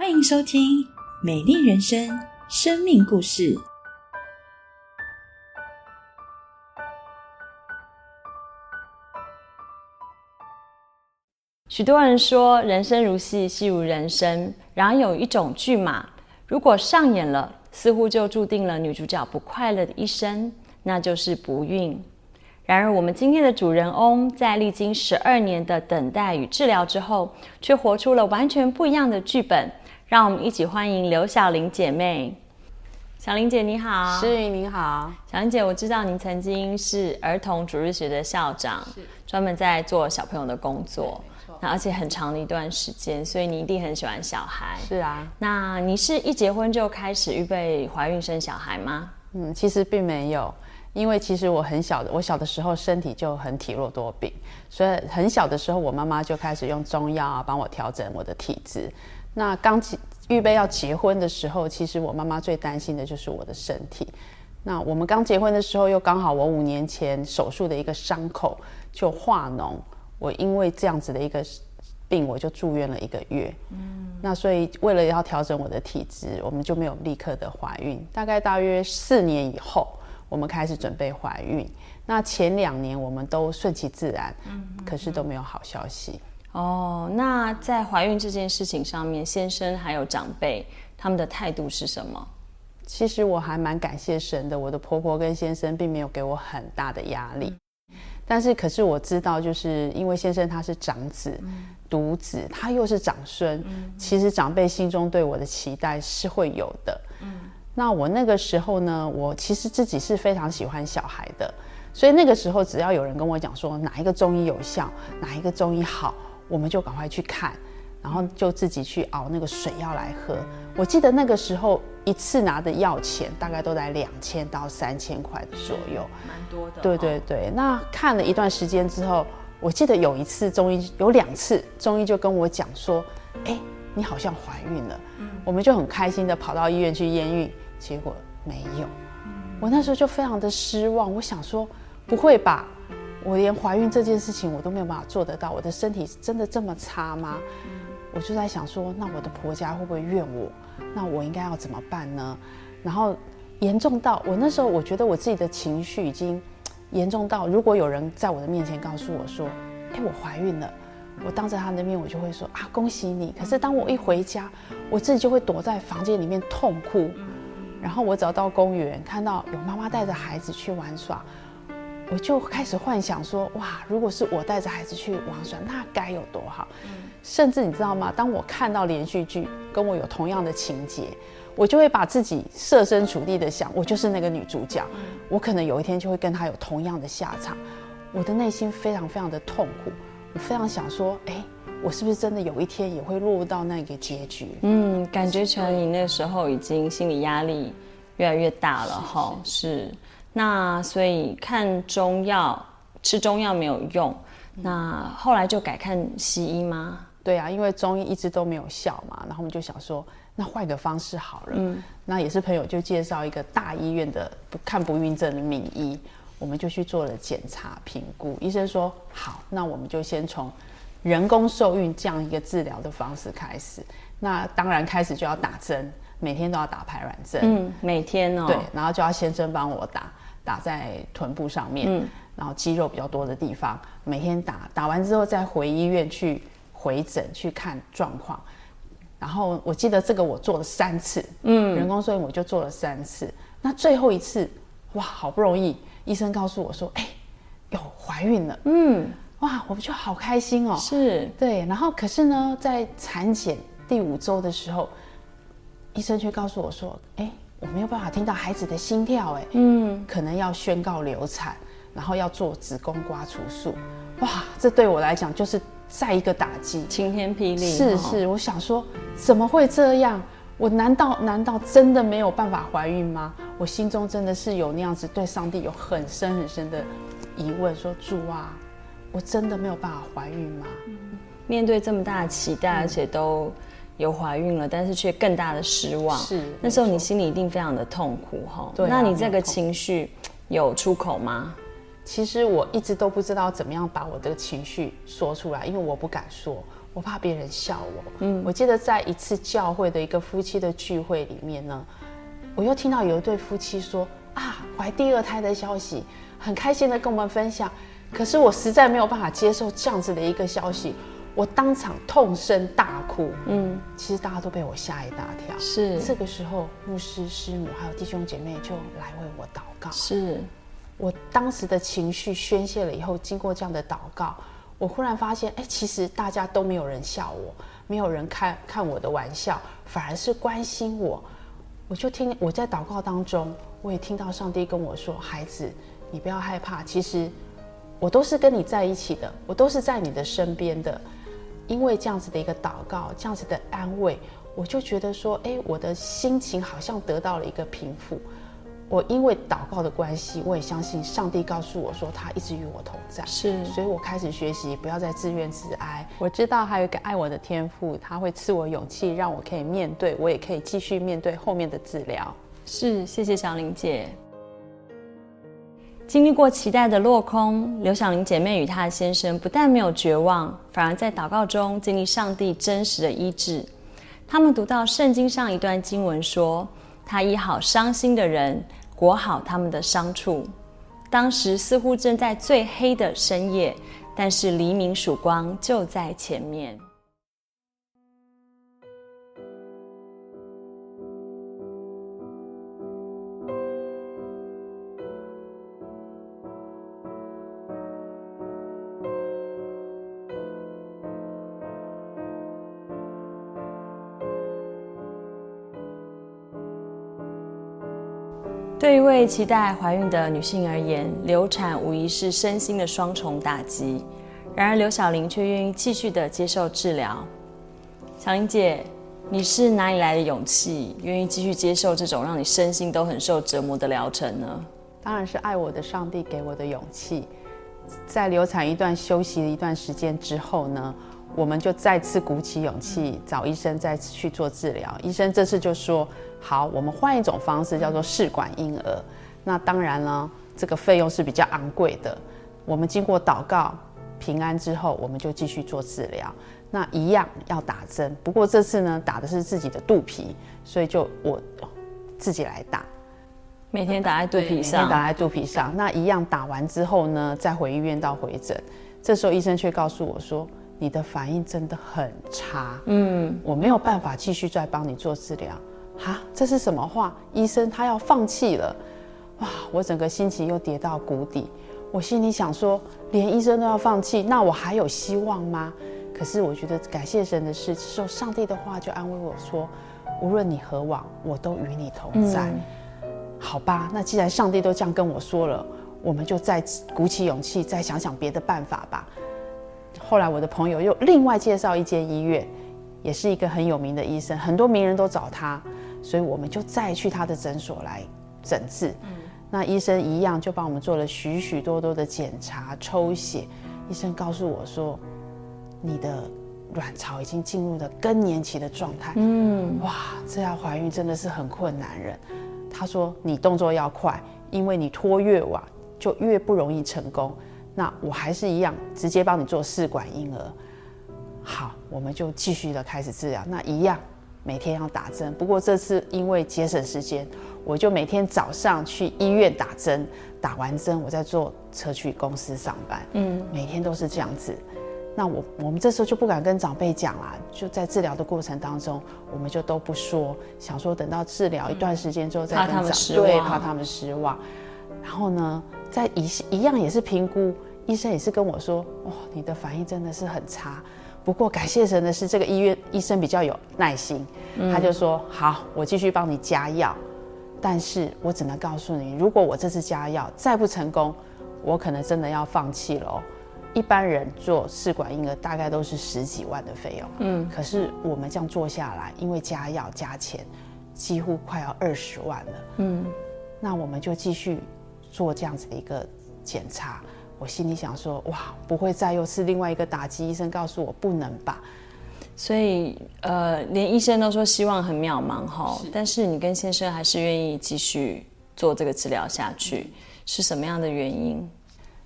欢迎收听《美丽人生》生命故事。许多人说人生如戏，戏如人生。然而有一种剧码，如果上演了，似乎就注定了女主角不快乐的一生，那就是不孕。然而，我们今天的主人翁在历经十二年的等待与治疗之后，却活出了完全不一样的剧本。让我们一起欢迎刘小玲姐妹。小玲姐你好，诗云你好，小玲姐，我知道您曾经是儿童主日学的校长，专门在做小朋友的工作，那而且很长的一段时间，所以你一定很喜欢小孩。是啊，那你是一结婚就开始预备怀孕生小孩吗？嗯，其实并没有，因为其实我很小的，我小的时候身体就很体弱多病，所以很小的时候我妈妈就开始用中药啊帮我调整我的体质。那刚结预备要结婚的时候，其实我妈妈最担心的就是我的身体。那我们刚结婚的时候，又刚好我五年前手术的一个伤口就化脓，我因为这样子的一个病，我就住院了一个月。嗯，那所以为了要调整我的体质，我们就没有立刻的怀孕。大概大约四年以后，我们开始准备怀孕。那前两年我们都顺其自然，嗯，可是都没有好消息。哦，那在怀孕这件事情上面，先生还有长辈他们的态度是什么？其实我还蛮感谢神的，我的婆婆跟先生并没有给我很大的压力。但是，可是我知道，就是因为先生他是长子、独子，他又是长孙，其实长辈心中对我的期待是会有的。嗯，那我那个时候呢，我其实自己是非常喜欢小孩的，所以那个时候只要有人跟我讲说哪一个中医有效，哪一个中医好。我们就赶快去看，然后就自己去熬那个水药来喝。我记得那个时候一次拿的药钱大概都在两千到三千块左右，蛮多的。对对对，那看了一段时间之后，我记得有一次中医有两次中医就跟我讲说：“哎，你好像怀孕了。”嗯，我们就很开心的跑到医院去验孕，结果没有。我那时候就非常的失望，我想说不会吧。我连怀孕这件事情我都没有办法做得到，我的身体真的这么差吗？我就在想说，那我的婆家会不会怨我？那我应该要怎么办呢？然后严重到我那时候，我觉得我自己的情绪已经严重到，如果有人在我的面前告诉我说：“哎，我怀孕了”，我当着他的面，我就会说：“啊，恭喜你！”可是当我一回家，我自己就会躲在房间里面痛哭。然后我走到公园，看到有妈妈带着孩子去玩耍。我就开始幻想说，哇，如果是我带着孩子去玩耍，那该有多好。甚至你知道吗？当我看到连续剧跟我有同样的情节，我就会把自己设身处地的想，我就是那个女主角，我可能有一天就会跟她有同样的下场。我的内心非常非常的痛苦，我非常想说，哎，我是不是真的有一天也会落入到那个结局？嗯，感觉成你那时候已经心理压力越来越大了，哈，是。那所以看中药吃中药没有用，那后来就改看西医吗？对啊，因为中医一直都没有效嘛，然后我们就想说，那换个方式好了。嗯，那也是朋友就介绍一个大医院的不看不孕症的名医，我们就去做了检查评估，医生说好，那我们就先从人工受孕这样一个治疗的方式开始。那当然开始就要打针，每天都要打排卵针。嗯，每天哦。对，然后就要先生帮我打。打在臀部上面，然后肌肉比较多的地方，每天打，打完之后再回医院去回诊去看状况。然后我记得这个我做了三次，嗯，人工受孕我就做了三次。那最后一次，哇，好不容易医生告诉我说，哎，有怀孕了，嗯，哇，我就好开心哦。是，对。然后可是呢，在产检第五周的时候，医生却告诉我说，哎。我没有办法听到孩子的心跳，哎，嗯，可能要宣告流产，然后要做子宫刮除术，哇，这对我来讲就是再一个打击，晴天霹雳。是是，我想说怎么会这样？我难道难道真的没有办法怀孕吗？我心中真的是有那样子对上帝有很深很深的疑问，说主啊，我真的没有办法怀孕吗？面对这么大的期待，而且都。有怀孕了，但是却更大的失望。是那时候你心里一定非常的痛苦哈。对，那你这个情绪有出口吗？其实我一直都不知道怎么样把我的情绪说出来，因为我不敢说，我怕别人笑我。嗯，我记得在一次教会的一个夫妻的聚会里面呢，我又听到有一对夫妻说啊，怀第二胎的消息，很开心的跟我们分享。可是我实在没有办法接受这样子的一个消息，我当场痛声大哭。嗯，其实大家都被我吓一大跳。是这个时候，牧师、师母还有弟兄姐妹就来为我祷告。是我当时的情绪宣泄了以后，经过这样的祷告，我忽然发现，哎，其实大家都没有人笑我，没有人看看我的玩笑，反而是关心我。我就听我在祷告当中，我也听到上帝跟我说：“孩子，你不要害怕，其实。”我都是跟你在一起的，我都是在你的身边的，因为这样子的一个祷告，这样子的安慰，我就觉得说，哎，我的心情好像得到了一个平复。我因为祷告的关系，我也相信上帝告诉我说，他一直与我同在。是，所以我开始学习，不要再自怨自哀。我知道还有一个爱我的天赋，他会赐我勇气，让我可以面对，我也可以继续面对后面的治疗。是，谢谢小玲姐。经历过期待的落空，刘小玲姐妹与她的先生不但没有绝望，反而在祷告中经历上帝真实的医治。他们读到圣经上一段经文说：“他医好伤心的人，裹好他们的伤处。”当时似乎正在最黑的深夜，但是黎明曙光就在前面。对一位期待怀孕的女性而言，流产无疑是身心的双重打击。然而，刘小玲却愿意继续的接受治疗。小玲姐，你是哪里来的勇气，愿意继续接受这种让你身心都很受折磨的疗程呢？当然是爱我的上帝给我的勇气。在流产一段休息一段时间之后呢，我们就再次鼓起勇气找医生再次去做治疗。医生这次就说。好，我们换一种方式，叫做试管婴儿。那当然了，这个费用是比较昂贵的。我们经过祷告平安之后，我们就继续做治疗。那一样要打针，不过这次呢，打的是自己的肚皮，所以就我自己来打。每天打在肚皮上，打在肚皮上。那一样打完之后呢，再回医院到回诊。这时候医生却告诉我说：“你的反应真的很差，嗯，我没有办法继续再帮你做治疗。”哈，这是什么话？医生他要放弃了，哇！我整个心情又跌到谷底。我心里想说，连医生都要放弃，那我还有希望吗？可是我觉得感谢神的是，受上帝的话就安慰我说，无论你何往，我都与你同在。好吧，那既然上帝都这样跟我说了，我们就再鼓起勇气，再想想别的办法吧。后来我的朋友又另外介绍一间医院，也是一个很有名的医生，很多名人都找他。所以我们就再去他的诊所来诊治，那医生一样就帮我们做了许许多多的检查、抽血。医生告诉我说，你的卵巢已经进入了更年期的状态。嗯，哇，这要怀孕真的是很困难人。他说你动作要快，因为你拖越晚就越不容易成功。那我还是一样直接帮你做试管婴儿。好，我们就继续的开始治疗。那一样。每天要打针，不过这次因为节省时间，我就每天早上去医院打针，打完针我再坐车去公司上班。嗯，每天都是这样子。那我我们这时候就不敢跟长辈讲啦，就在治疗的过程当中，我们就都不说，想说等到治疗一段时间之后再跟长对，怕他们失望。然后呢，在一一样也是评估，医生也是跟我说，哇，你的反应真的是很差。不过感谢神的是，这个医院医生比较有耐心，他就说：“好，我继续帮你加药，但是我只能告诉你，如果我这次加药再不成功，我可能真的要放弃了。一般人做试管婴儿大概都是十几万的费用，嗯，可是我们这样做下来，因为加药加钱，几乎快要二十万了，嗯，那我们就继续做这样子的一个检查。”我心里想说，哇，不会再又是另外一个打击。医生告诉我不能吧，所以呃，连医生都说希望很渺茫哈。但是你跟先生还是愿意继续做这个治疗下去，是什么样的原因？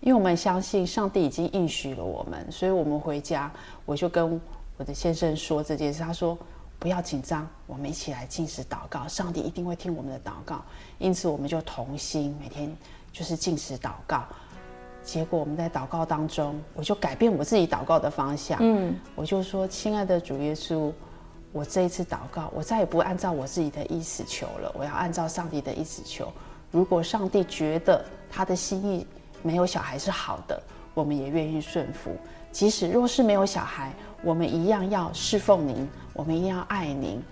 因为我们相信上帝已经应许了我们，所以我们回家，我就跟我的先生说这件事，他说不要紧张，我们一起来进食祷告，上帝一定会听我们的祷告。因此，我们就同心每天就是进食祷告。结果我们在祷告当中，我就改变我自己祷告的方向。嗯，我就说，亲爱的主耶稣，我这一次祷告，我再也不按照我自己的意思求了，我要按照上帝的意思求。如果上帝觉得他的心意没有小孩是好的，我们也愿意顺服。即使若是没有小孩，我们一样要侍奉您，我们一定要爱您。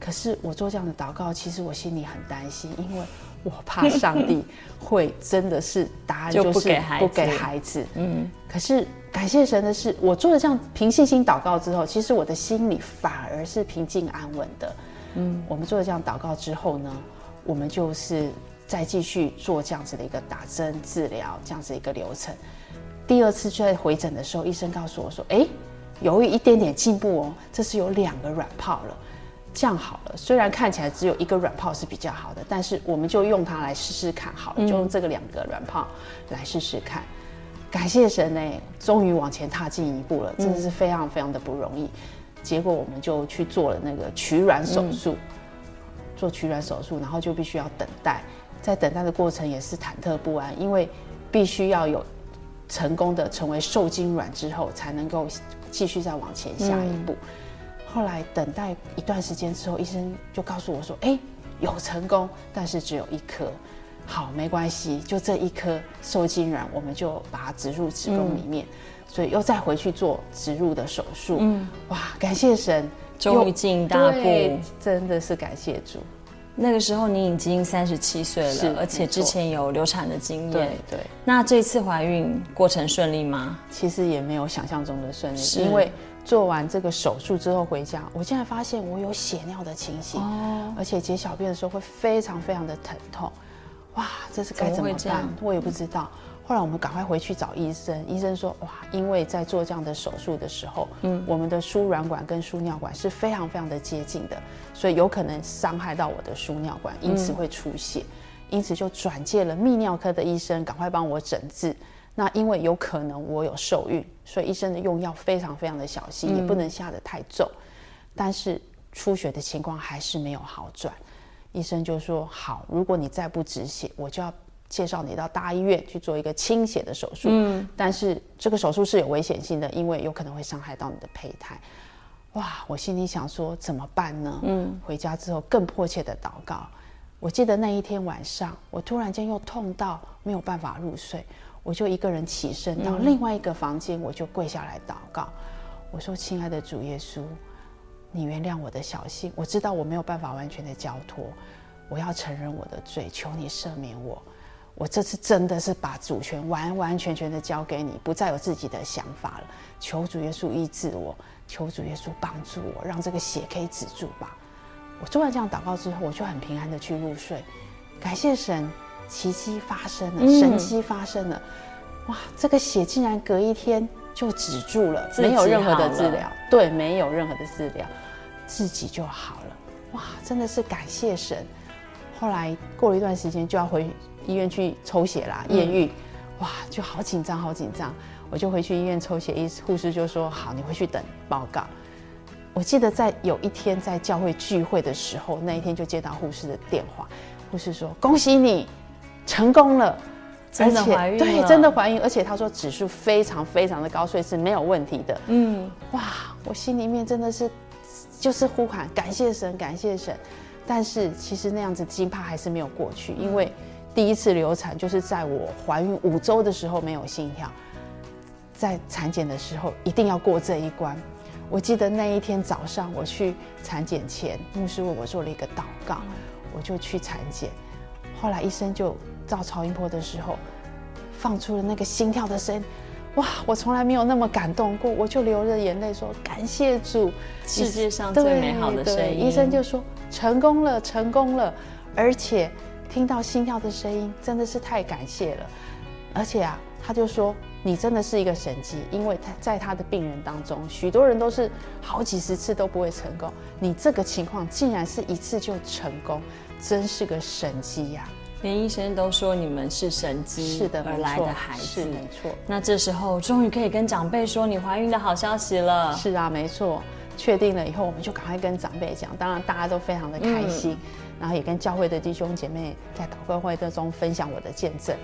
可是我做这样的祷告，其实我心里很担心，因为。我怕上帝 会真的是答案就是不给孩子，嗯。可是感谢神的是，我做了这样凭信心祷告之后，其实我的心里反而是平静安稳的，嗯。我们做了这样祷告之后呢，我们就是再继续做这样子的一个打针治疗这样子一个流程。第二次在回诊的时候，医生告诉我说：“哎，有一点点进步哦，这是有两个软泡了。”这样好了，虽然看起来只有一个软泡是比较好的，但是我们就用它来试试看好了，就用这个两个软泡来试试看。感谢神呢，终于往前踏进一步了，真的是非常非常的不容易。结果我们就去做了那个取卵手术，做取卵手术，然后就必须要等待，在等待的过程也是忐忑不安，因为必须要有成功的成为受精卵之后，才能够继续再往前下一步。后来等待一段时间之后，医生就告诉我说：“哎，有成功，但是只有一颗。好，没关系，就这一颗受精卵，我们就把它植入子宫里面。所以又再回去做植入的手术。嗯，哇，感谢神，终于进大步，真的是感谢主。那个时候你已经三十七岁了，而且之前有流产的经验。对对。那这次怀孕过程顺利吗？其实也没有想象中的顺利，因为。做完这个手术之后回家，我现在发现我有血尿的情形，而且解小便的时候会非常非常的疼痛，哇，这是该怎么办？我也不知道。后来我们赶快回去找医生，医生说，哇，因为在做这样的手术的时候，嗯，我们的输卵管跟输尿管是非常非常的接近的，所以有可能伤害到我的输尿管，因此会出血，因此就转介了泌尿科的医生，赶快帮我诊治。那因为有可能我有受孕，所以医生的用药非常非常的小心，也不能下得太重。但是出血的情况还是没有好转，医生就说：好，如果你再不止血，我就要介绍你到大医院去做一个清血的手术。嗯，但是这个手术是有危险性的，因为有可能会伤害到你的胚胎。哇，我心里想说怎么办呢？嗯，回家之后更迫切的祷告。我记得那一天晚上，我突然间又痛到没有办法入睡。我就一个人起身到另外一个房间，我就跪下来祷告。我说：“亲爱的主耶稣，你原谅我的小心，我知道我没有办法完全的交托，我要承认我的罪，求你赦免我。我这次真的是把主权完完全全的交给你，不再有自己的想法了。求主耶稣医治我，求主耶稣帮助我，让这个血可以止住吧。”我做完这样祷告之后，我就很平安的去入睡。感谢神。奇迹发生了，神迹发生了，哇！这个血竟然隔一天就止住了，没有任何的治疗，对，没有任何的治疗，自己就好了，哇！真的是感谢神。后来过了一段时间就要回医院去抽血啦，验孕，哇，就好紧张，好紧张。我就回去医院抽血，医护士就说：“好，你回去等报告。”我记得在有一天在教会聚会的时候，那一天就接到护士的电话，护士说：“恭喜你。”成功了，真的怀孕对，真的怀孕，而且他说指数非常非常的高，所以是没有问题的。嗯，哇，我心里面真的是就是呼喊感谢神，感谢神。但是其实那样子惊怕还是没有过去，因为第一次流产就是在我怀孕五周的时候没有心跳，在产检的时候一定要过这一关。我记得那一天早上我去产检前，牧师为我做了一个祷告，我就去产检，后来医生就。照超音波的时候，放出了那个心跳的声音，哇！我从来没有那么感动过，我就流着眼泪说：“感谢主，世界上最美好的声音。”医生就说：“成功了，成功了！”而且听到心跳的声音，真的是太感谢了。而且啊，他就说：“你真的是一个神迹，因为他在他的病人当中，许多人都是好几十次都不会成功，你这个情况竟然是一次就成功，真是个神迹呀！”连医生都说你们是神机是的，而来的孩子，是没错。那这时候终于可以跟长辈说你怀孕的好消息了。是啊，没错。确定了以后，我们就赶快跟长辈讲，当然大家都非常的开心，然后也跟教会的弟兄姐妹在祷告会当中分享我的见证。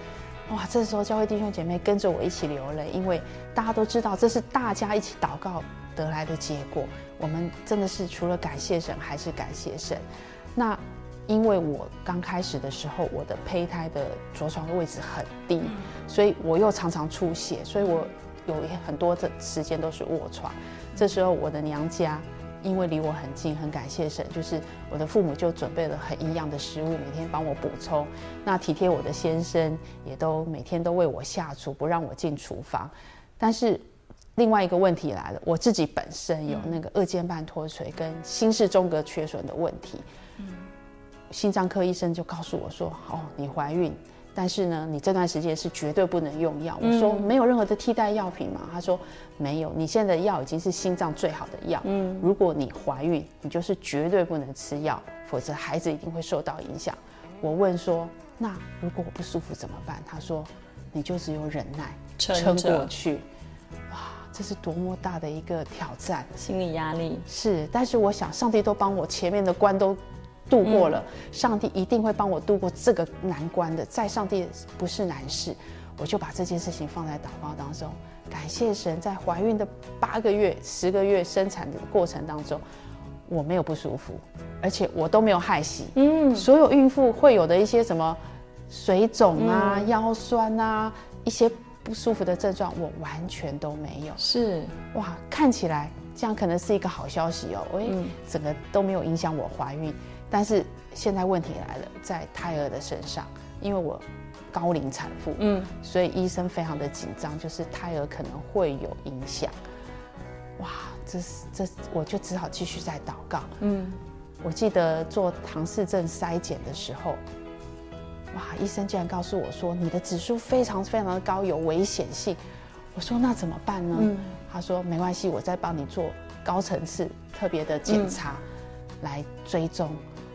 哇，这时候教会弟兄姐妹跟着我一起流泪，因为大家都知道这是大家一起祷告得来的结果。我们真的是除了感谢神，还是感谢神。那因为我刚开始的时候，我的胚胎的着床的位置很低，所以我又常常出血，所以我有很多的时间都是卧床。这时候我的娘家因为离我很近，很感谢神，就是我的父母就准备了很营养的食物，每天帮我补充。那体贴我的先生也都每天都为我下厨，不让我进厨房。但是另外一个问题来了，我自己本身有那个二尖瓣脱垂跟心室中隔缺损的问题。心脏科医生就告诉我说：“哦，你怀孕。”但是呢，你这段时间是绝对不能用药。我说没有任何的替代药品嘛？他说没有，你现在的药已经是心脏最好的药。嗯，如果你怀孕，你就是绝对不能吃药，否则孩子一定会受到影响。我问说，那如果我不舒服怎么办？他说，你就只有忍耐，撑过去。哇，这是多么大的一个挑战！心理压力是，但是我想，上帝都帮我前面的关都度过了，上帝一定会帮我度过这个难关的。在上帝不是难事，我就把这件事情放在祷告当中，感谢神，在怀孕的八个月、十个月生产的过程当中，我没有不舒服，而且我都没有害喜。嗯，所有孕妇会有的一些什么水肿啊、腰酸啊一些不舒服的症状，我完全都没有。是哇，看起来这样可能是一个好消息哦，喂，整个都没有影响我怀孕。但是现在问题来了，在胎儿的身上，因为我高龄产妇，嗯，所以医生非常的紧张，就是胎儿可能会有影响。哇，这是这我就只好继续在祷告。嗯，我记得做唐氏症筛检的时候，哇，医生竟然告诉我说你的指数非常非常的高，有危险性。我说那怎么办呢？嗯，他说没关系，我再帮你做高层次特别的检查来追踪。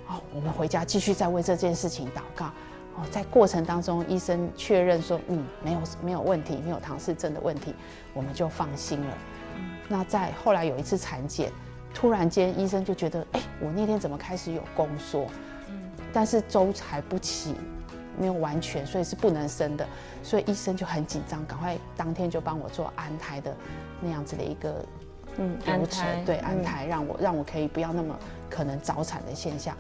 哦，我们回家继续再为这件事情祷告。哦，在过程当中，医生确认说，嗯，没有没有问题，没有唐氏症的问题，我们就放心了。那在后来有一次产检，突然间医生就觉得，哎，我那天怎么开始有宫缩？嗯，但是周还不起，没有完全，所以是不能生的。所以医生就很紧张，赶快当天就帮我做安胎的那样子的一个嗯流程，对安胎，让我让我可以不要那么可能早产的现象。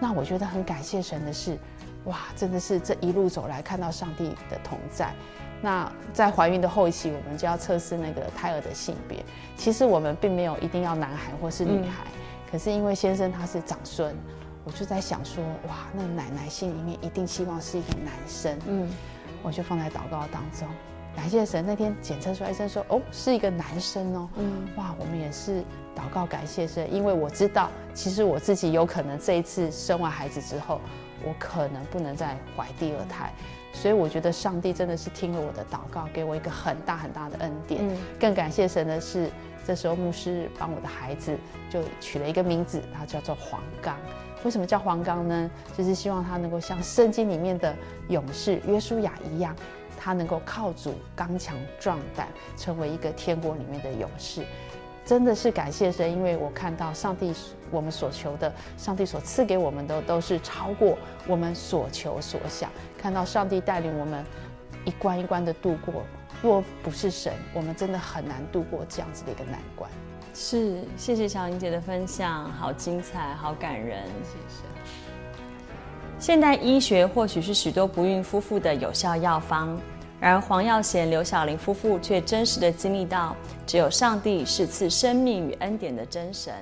那我觉得很感谢神的是，哇，真的是这一路走来看到上帝的同在。那在怀孕的后期，我们就要测试那个胎儿的性别。其实我们并没有一定要男孩或是女孩，可是因为先生他是长孙，我就在想说，哇，那奶奶心里面一定希望是一个男生。嗯，我就放在祷告当中，感谢神。那天检测出来，医生说，哦，是一个男生哦。嗯，哇，我们也是祷告感谢神，因为我知道，其实我自己有可能这一次生完孩子之后，我可能不能再怀第二胎。所以我觉得上帝真的是听了我的祷告，给我一个很大很大的恩典。更感谢神的是，这时候牧师帮我的孩子就取了一个名字，他叫做黄刚。为什么叫黄刚呢？就是希望他能够像圣经里面的勇士约书亚一样，他能够靠主刚强壮胆，成为一个天国里面的勇士。真的是感谢神，因为我看到上帝我们所求的，上帝所赐给我们的都是超过我们所求所想。看到上帝带领我们一关一关的度过，若不是神，我们真的很难度过这样子的一个难关。是，谢谢小玲姐的分享，好精彩，好感人。谢谢。现代医学或许是许多不孕夫妇的有效药方。而，黄耀贤、刘晓玲夫妇却真实的经历到，只有上帝是赐生命与恩典的真神。